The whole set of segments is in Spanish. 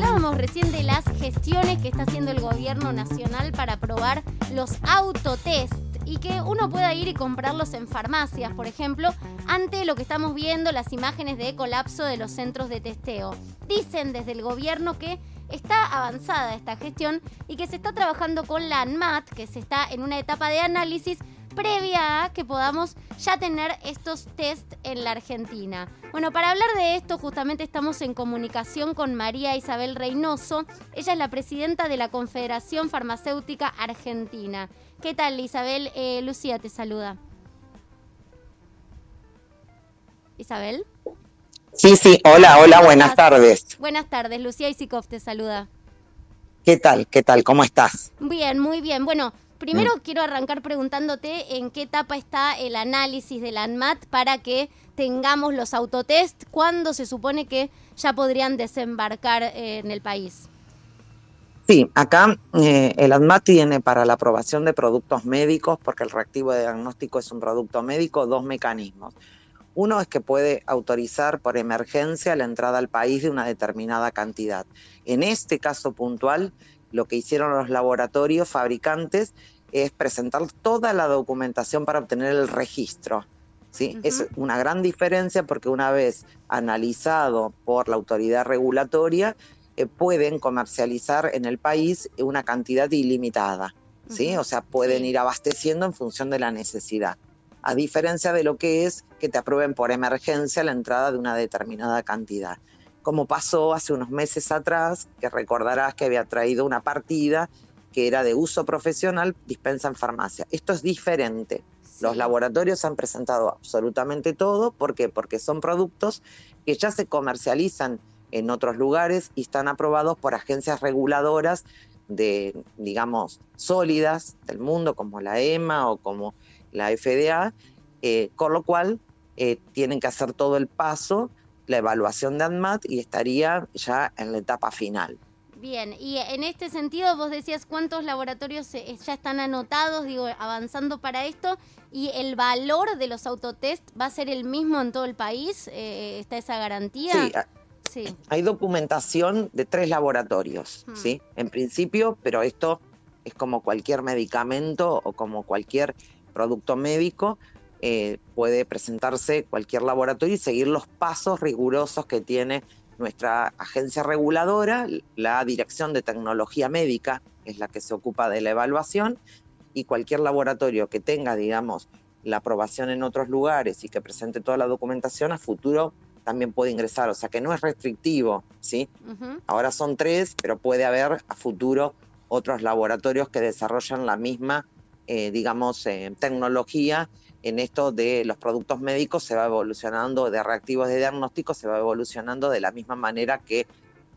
hablábamos recién de las gestiones que está haciendo el gobierno nacional para probar los autotest y que uno pueda ir y comprarlos en farmacias, por ejemplo, ante lo que estamos viendo, las imágenes de colapso de los centros de testeo. Dicen desde el gobierno que está avanzada esta gestión y que se está trabajando con la ANMAT, que se está en una etapa de análisis previa a que podamos ya tener estos test en la Argentina. Bueno, para hablar de esto justamente estamos en comunicación con María Isabel Reynoso. Ella es la presidenta de la Confederación Farmacéutica Argentina. ¿Qué tal Isabel? Eh, Lucía te saluda. Isabel. Sí, sí, hola, hola, buenas tardes. Buenas tardes, Lucía Isikov te saluda. ¿Qué tal? ¿Qué tal? ¿Cómo estás? Bien, muy bien. Bueno, Primero mm. quiero arrancar preguntándote en qué etapa está el análisis de la ANMAT para que tengamos los autotest, cuándo se supone que ya podrían desembarcar en el país. Sí, acá eh, el ANMAT tiene para la aprobación de productos médicos, porque el reactivo de diagnóstico es un producto médico, dos mecanismos. Uno es que puede autorizar por emergencia la entrada al país de una determinada cantidad. En este caso puntual, lo que hicieron los laboratorios fabricantes es presentar toda la documentación para obtener el registro. ¿sí? Es una gran diferencia porque una vez analizado por la autoridad regulatoria, eh, pueden comercializar en el país una cantidad ilimitada. ¿sí? O sea, pueden ir abasteciendo en función de la necesidad. A diferencia de lo que es que te aprueben por emergencia la entrada de una determinada cantidad como pasó hace unos meses atrás, que recordarás que había traído una partida que era de uso profesional, dispensa en farmacia. Esto es diferente. Los laboratorios han presentado absolutamente todo. ¿Por qué? Porque son productos que ya se comercializan en otros lugares y están aprobados por agencias reguladoras de, digamos, sólidas del mundo, como la EMA o como la FDA, eh, con lo cual eh, tienen que hacer todo el paso la evaluación de ANMAT y estaría ya en la etapa final. Bien, y en este sentido vos decías cuántos laboratorios ya están anotados, digo, avanzando para esto, y el valor de los autotest va a ser el mismo en todo el país, eh, ¿está esa garantía? Sí, sí, hay documentación de tres laboratorios, hmm. ¿sí? En principio, pero esto es como cualquier medicamento o como cualquier producto médico, eh, puede presentarse cualquier laboratorio y seguir los pasos rigurosos que tiene nuestra agencia reguladora, la Dirección de Tecnología Médica, es la que se ocupa de la evaluación, y cualquier laboratorio que tenga, digamos, la aprobación en otros lugares y que presente toda la documentación, a futuro también puede ingresar, o sea que no es restrictivo, ¿sí? Ahora son tres, pero puede haber a futuro otros laboratorios que desarrollan la misma, eh, digamos, eh, tecnología en esto de los productos médicos se va evolucionando, de reactivos de diagnóstico se va evolucionando de la misma manera que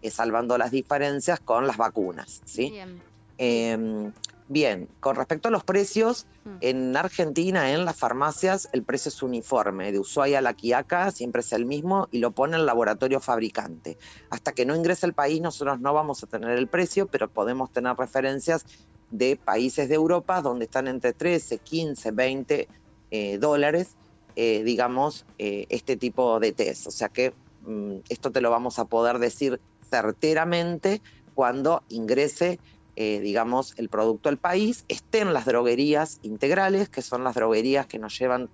eh, salvando las diferencias con las vacunas. ¿sí? Bien. Em, bien, con respecto a los precios, hmm. en Argentina, en las farmacias, el precio es uniforme. De Ushuaia a la Quiaca siempre es el mismo y lo pone el laboratorio fabricante. Hasta que no ingrese al país, nosotros no vamos a tener el precio, pero podemos tener referencias de países de Europa donde están entre 13, 15, 20 eh, dólares, eh, digamos, eh, este tipo de test. O sea que mm, esto te lo vamos a poder decir certeramente cuando ingrese, digamos, el producto al país, estén las droguerías integrales, que son las droguerías que nos llevan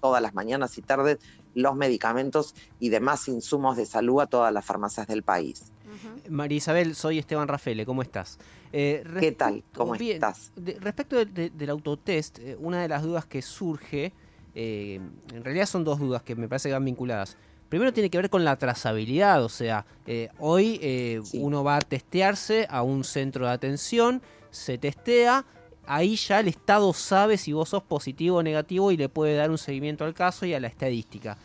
todas las mañanas y tardes los medicamentos y demás insumos de salud a todas las farmacias del país. María Isabel, soy Esteban Rafele, ¿cómo estás? Eh, ¿Qué tal? ¿Cómo estás? respecto del autotest, eh, una de las dudas que surge, eh, en realidad son dos dudas que me parece que van vinculadas. Primero tiene que ver con la trazabilidad, o sea, hoy uno va a testearse a un centro de atención, se testea, ahí ya el Estado sabe si vos sos positivo o negativo y le puede dar un seguimiento al caso y a la estadística.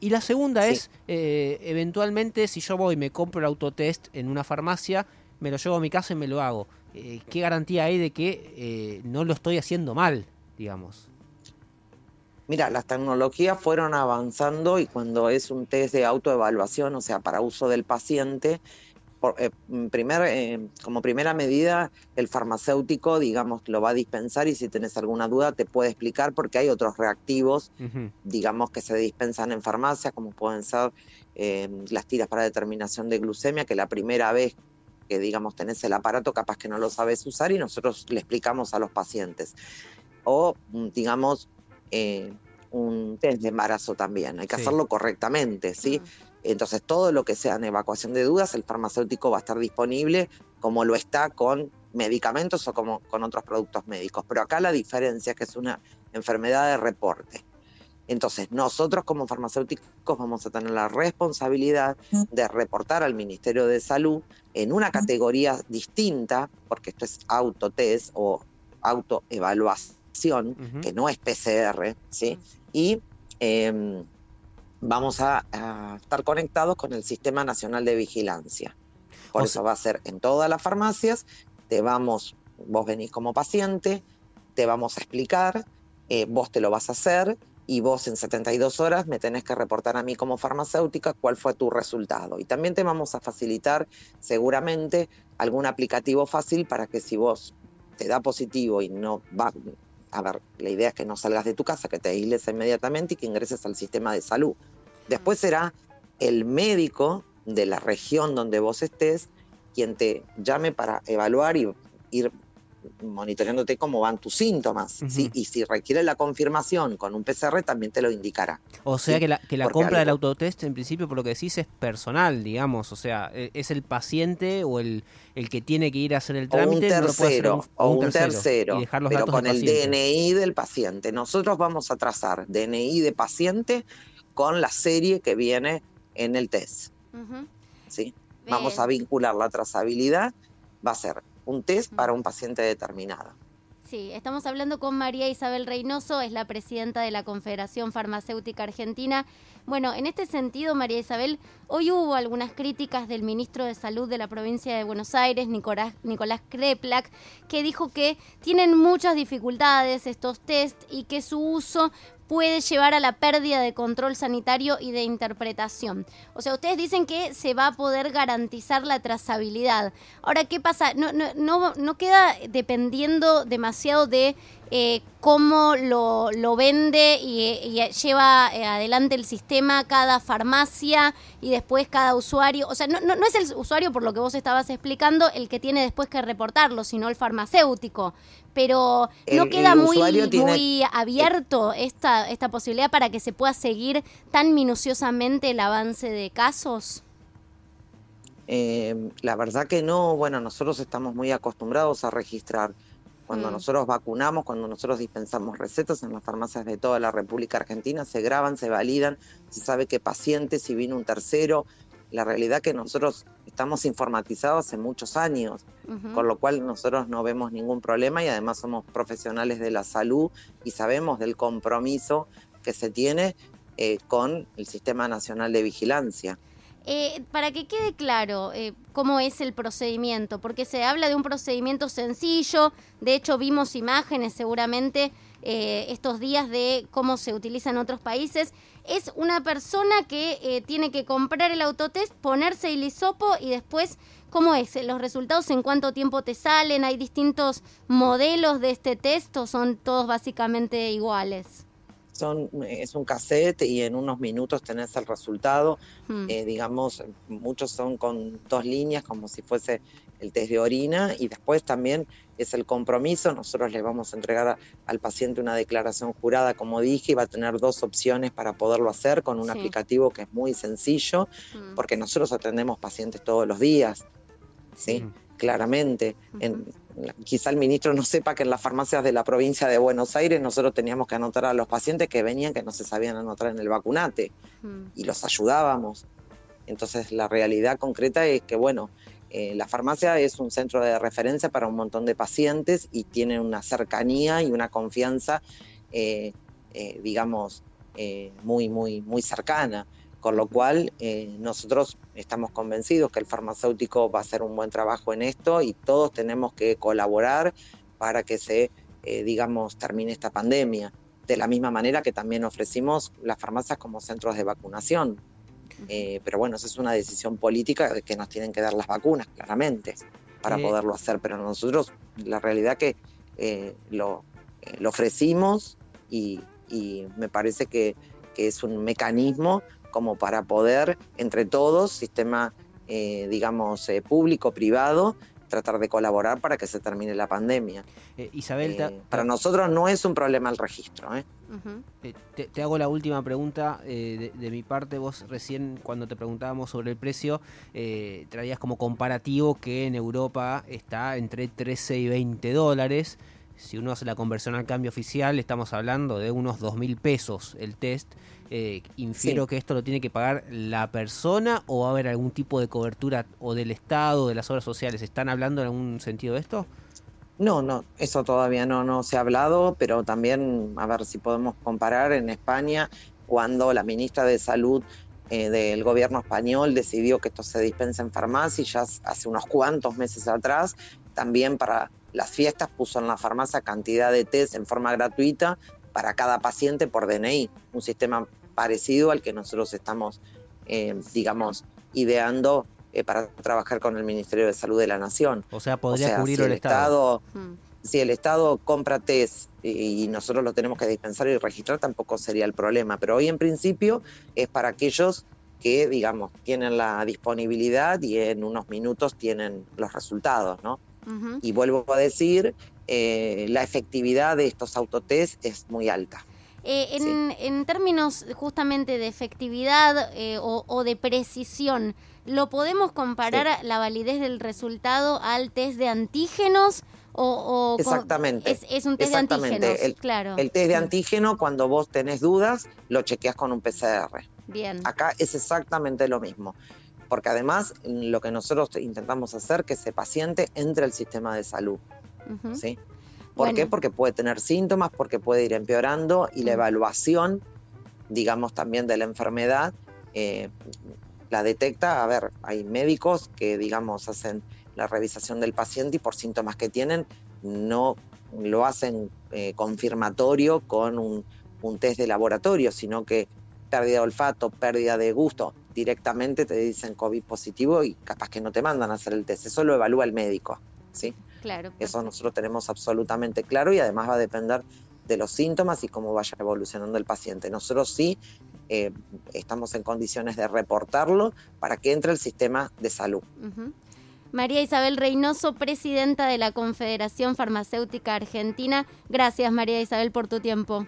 Y la segunda es, eventualmente, si yo voy y me compro el autotest en una farmacia, me lo llevo a mi casa y me lo hago. Eh, ¿Qué garantía hay de que eh, no lo estoy haciendo mal, digamos? Mira, las tecnologías fueron avanzando y cuando es un test de autoevaluación, o sea, para uso del paciente, eh, primer, como primera medida, el farmacéutico, digamos, lo va a dispensar y si tienes alguna duda te puede explicar porque hay otros reactivos, digamos, que se dispensan en farmacia, como pueden ser em, las tiras para determinación de glucemia, que la primera vez que digamos tenés el aparato capaz que no lo sabes usar y nosotros le explicamos a los pacientes. O mm, digamos eh, un test de embarazo también, hay que hacerlo correctamente, ¿sí? Entonces todo lo que sea en evacuación de dudas, el farmacéutico va a estar disponible como lo está con medicamentos o como con otros productos médicos. Pero acá la diferencia es que es una enfermedad de reporte. Entonces, nosotros como farmacéuticos vamos a tener la responsabilidad de reportar al Ministerio de Salud en una categoría distinta, porque esto es autotest o autoevaluación, que no es PCR, ¿sí? Y em, vamos a, estar conectados con el Sistema Nacional de Vigilancia. Por eso va a ser en todas las farmacias, te vamos, vos venís como paciente, te vamos a explicar, eh, vos te lo vas a hacer y vos en 72 horas me tenés que reportar a mí como farmacéutica cuál fue tu resultado. Y también te vamos a facilitar seguramente algún aplicativo fácil para que si vos te da positivo y no va, a ver, la idea es que no salgas de tu casa, que te aísles inmediatamente y que ingreses al sistema de salud. Después será el médico de la región donde vos estés quien te llame para evaluar y ir monitoreándote cómo van tus síntomas. Y si requiere la confirmación con un PCR, también te lo indicará. O sea que la, que la compra del autotest, en principio, por lo que decís, es personal, digamos. O sea, e, es el paciente o el, el que tiene que ir a hacer el trámite. O un tercero, o un tercero, pero con el DNI del paciente. Nosotros vamos a trazar DNI de paciente con la serie que viene en el test. ¿Sí? Vamos a vincular la trazabilidad. Va a ser un test para un paciente determinado. Sí, estamos hablando con María Isabel Reynoso, es la presidenta de la Confederación Farmacéutica Argentina. Bueno, en este sentido, María Isabel, hoy hubo algunas críticas del ministro de Salud de la provincia de Buenos Aires, Nicolás, Nicolás Kreplak, que dijo que tienen muchas dificultades estos test y que su uso puede llevar a la pérdida de control sanitario y de interpretación. O sea, ustedes dicen que se va a poder garantizar la trazabilidad. Ahora, ¿qué pasa? No, no, no, no queda dependiendo demasiado de eh, cómo lo, lo vende y, lleva eh, adelante el sistema cada farmacia y después cada usuario. O sea, no, no, es el usuario, por lo que vos estabas explicando, el que tiene después que reportarlo, sino el farmacéutico. Pero no queda muy, muy abierto esta, esta posibilidad para que se pueda seguir tan minuciosamente el avance de casos. Eh, la verdad que no, bueno, nosotros estamos muy acostumbrados a registrar cuando mm. nosotros vacunamos, cuando nosotros dispensamos recetas en las farmacias de toda la República Argentina, se graban, se validan, se sabe qué paciente, si vino un tercero. La realidad es que nosotros estamos informatizados hace muchos años, con lo cual nosotros no vemos ningún problema y además somos profesionales de la salud y sabemos del compromiso que se tiene eh, con el Sistema Nacional de Vigilancia. Eh, para que quede claro eh, cómo es el procedimiento, porque se habla de un procedimiento sencillo, de hecho vimos imágenes seguramente eh, estos días de cómo se utiliza en otros países, es una persona que tiene que comprar el autotest, ponerse el hisopo y después, ¿cómo es? ¿Los resultados en cuánto tiempo te salen? ¿Hay distintos modelos de este test o son todos básicamente iguales? Es un cassette y en unos minutos tenés el resultado. Hmm. Eh, digamos, muchos son con dos líneas, como si fuese el test de orina, y después también es el compromiso. Nosotros le vamos a entregar al paciente una declaración jurada, como dije, y va a tener dos opciones para poderlo hacer con un aplicativo que es muy sencillo, hmm. porque nosotros atendemos pacientes todos los días. ¿sí? Hmm claramente. Quizá el ministro no sepa que en las farmacias de la provincia de Buenos Aires nosotros teníamos que anotar a los pacientes que venían que no se sabían anotar en el vacunate y los ayudábamos. Entonces la realidad concreta es que, bueno, eh, la farmacia es un centro de referencia para un montón de pacientes y tiene una cercanía y una confianza, eh, eh, digamos, muy, muy, muy cercana. Con lo cual, eh, nosotros estamos convencidos que el farmacéutico va a hacer un buen trabajo en esto y todos tenemos que colaborar para que se, eh, digamos, termine esta pandemia. De la misma manera que también ofrecimos las farmacias como centros de vacunación. Eh, pero bueno, esa es una decisión política que nos tienen que dar las vacunas, claramente, para poderlo hacer. Pero nosotros, la realidad que lo, lo, ofrecimos y, y me parece que, que es un mecanismo como para poder, entre todos, sistema, eh, digamos, eh, público, privado, tratar de colaborar para que se termine la pandemia. Eh, Isabel, para nosotros no es un problema el registro. te, hago la última pregunta de, mi parte. Vos recién, cuando te preguntábamos sobre el precio, traías como comparativo que en Europa está entre 13 y 20 dólares si uno hace la conversión al cambio oficial, estamos hablando de unos dos mil pesos el test. Eh, infiero que esto lo tiene que pagar la persona o va a haber algún tipo de cobertura o del Estado, de las obras sociales. ¿Están hablando en algún sentido de esto? No, no, eso todavía no, no se ha hablado, pero también a ver si podemos comparar en España cuando la ministra de Salud eh, del gobierno español decidió que esto se dispensa en farmacia ya hace unos cuantos meses atrás, también para las fiestas puso en la farmacia cantidad de test en forma gratuita para cada paciente por DNI, un sistema parecido al que nosotros estamos, eh, digamos, ideando eh, para trabajar con el Ministerio de Salud de la Nación. O sea, podría cubrir el, Estado. Hmm. Si el Estado compra test y nosotros lo tenemos que dispensar y registrar, tampoco sería el problema. Pero hoy en principio es para aquellos que, digamos, tienen la disponibilidad y en unos minutos tienen los resultados, ¿no? Y vuelvo a decir, eh, la efectividad de estos autotest es muy alta. Eh, en, términos justamente de efectividad eh, o, de precisión, ¿lo podemos comparar la validez del resultado al test de antígenos? O, Exactamente. Es, un test de antígenos, el, claro. El test de antígeno, cuando vos tenés dudas, lo chequeas con un PCR. Bien. Acá es exactamente lo mismo porque además lo que nosotros intentamos hacer que ese paciente entre al sistema de salud. ¿sí? ¿Por qué? Porque puede tener síntomas, porque puede ir empeorando y la evaluación, digamos, también de la enfermedad, eh, la detecta. A ver, hay médicos que, digamos, hacen la revisación del paciente y por síntomas que tienen no lo hacen eh, confirmatorio con un, un test de laboratorio, sino que pérdida de olfato, pérdida de gusto, directamente te dicen COVID positivo y capaz que no te mandan a hacer el test. Eso lo evalúa el médico, ¿sí? Claro. Eso nosotros tenemos absolutamente claro y además va a depender de los síntomas y cómo vaya evolucionando el paciente. Nosotros sí eh, estamos en condiciones de reportarlo para que entre el sistema de salud. María Isabel Reynoso, presidenta de la Confederación Farmacéutica Argentina. Gracias, María Isabel, por tu tiempo.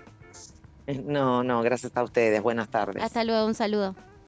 No, no, gracias a ustedes. Buenas tardes. Hasta luego, un saludo.